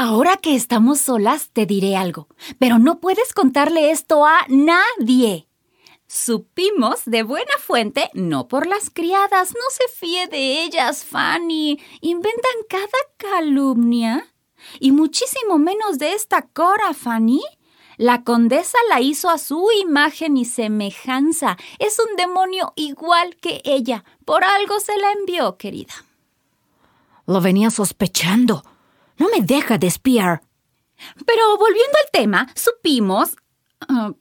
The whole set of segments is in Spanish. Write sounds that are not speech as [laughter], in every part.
Ahora que estamos solas, te diré algo, pero no puedes contarle esto a nadie. Supimos de buena fuente, no por las criadas, no se fíe de ellas, Fanny. Inventan cada calumnia. Y muchísimo menos de esta Cora, Fanny. La condesa la hizo a su imagen y semejanza. Es un demonio igual que ella. Por algo se la envió, querida. Lo venía sospechando. No me deja de espiar. Pero volviendo al tema, supimos... ah,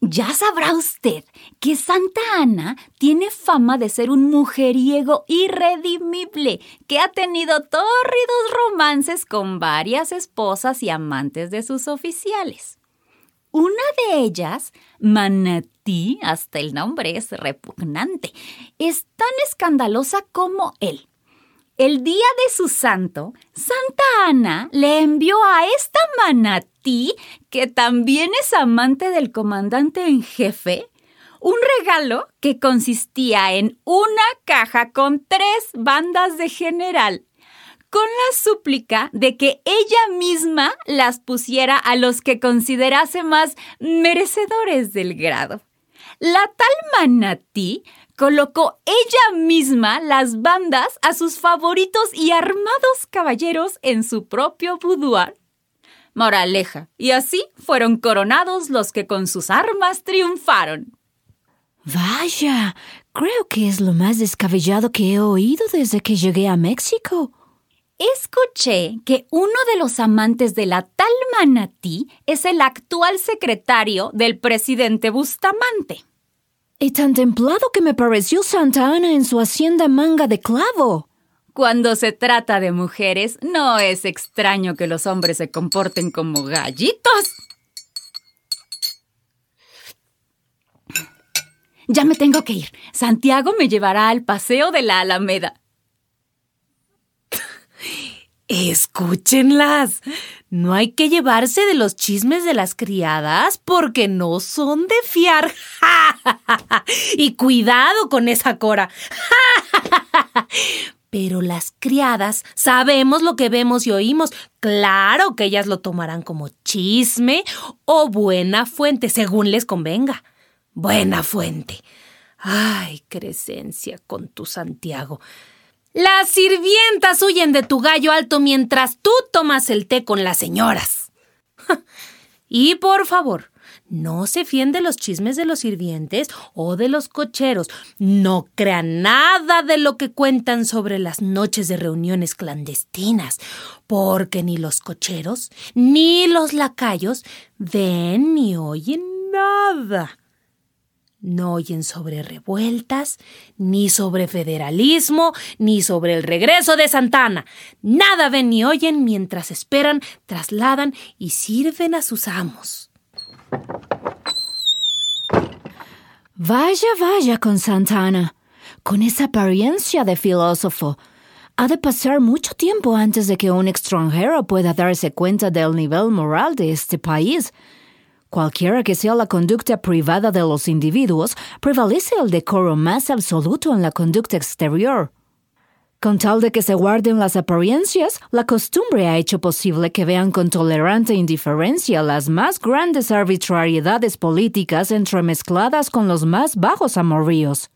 ya sabrá usted que Santa Ana tiene fama de ser un mujeriego irredimible que ha tenido tórridos romances con varias esposas y amantes de sus oficiales. Una de ellas, Manatí, hasta el nombre es repugnante, es tan escandalosa como él. El día de su santo, Santa Ana le envió a esta manatí, que también es amante del comandante en jefe, un regalo que consistía en una caja con tres bandas de general, con la súplica de que ella misma las pusiera a los que considerase más merecedores del grado. La tal manatí colocó ella misma las bandas a sus favoritos y armados caballeros en su propio boudoir. Moraleja, y así fueron coronados los que con sus armas triunfaron. Vaya, creo que es lo más descabellado que he oído desde que llegué a México. Escuché que uno de los amantes de la tal manatí es el actual secretario del presidente Bustamante. Y tan templado que me pareció Santa Ana en su hacienda manga de clavo. Cuando se trata de mujeres, no es extraño que los hombres se comporten como gallitos. Ya me tengo que ir. Santiago me llevará al paseo de la Alameda. Escúchenlas. No hay que llevarse de los chismes de las criadas porque no son de fiar. [laughs] y cuidado con esa cora. [laughs] Pero las criadas sabemos lo que vemos y oímos. Claro que ellas lo tomarán como chisme o buena fuente, según les convenga. Buena fuente. Ay, Crescencia con tu Santiago. Las sirvientas huyen de tu gallo alto mientras tú tomas el té con las señoras. [laughs] y por favor, no se fíen de los chismes de los sirvientes o de los cocheros. No crean nada de lo que cuentan sobre las noches de reuniones clandestinas, porque ni los cocheros ni los lacayos ven ni oyen nada. No oyen sobre revueltas, ni sobre federalismo, ni sobre el regreso de Santana. Nada ven ni oyen mientras esperan, trasladan y sirven a sus amos. Vaya, vaya con Santana. Con esa apariencia de filósofo. Ha de pasar mucho tiempo antes de que un extranjero pueda darse cuenta del nivel moral de este país. Cualquiera que sea la conducta privada de los individuos, prevalece el decoro más absoluto en la conducta exterior. Con tal de que se guarden las apariencias, la costumbre ha hecho posible que vean con tolerante indiferencia las más grandes arbitrariedades políticas entremezcladas con los más bajos amoríos.